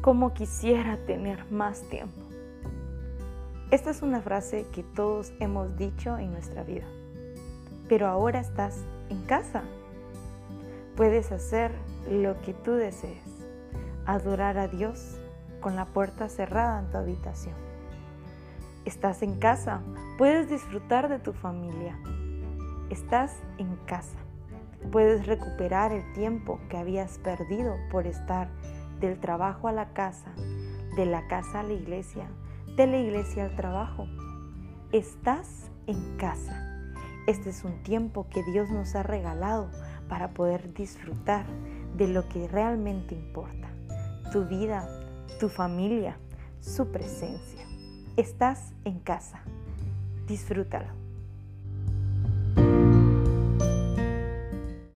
como quisiera tener más tiempo. Esta es una frase que todos hemos dicho en nuestra vida, pero ahora estás en casa. Puedes hacer lo que tú desees, adorar a Dios con la puerta cerrada en tu habitación. Estás en casa, puedes disfrutar de tu familia. Estás en casa, puedes recuperar el tiempo que habías perdido por estar del trabajo a la casa, de la casa a la iglesia, de la iglesia al trabajo. Estás en casa. Este es un tiempo que Dios nos ha regalado para poder disfrutar de lo que realmente importa. Tu vida, tu familia, su presencia. Estás en casa. Disfrútalo.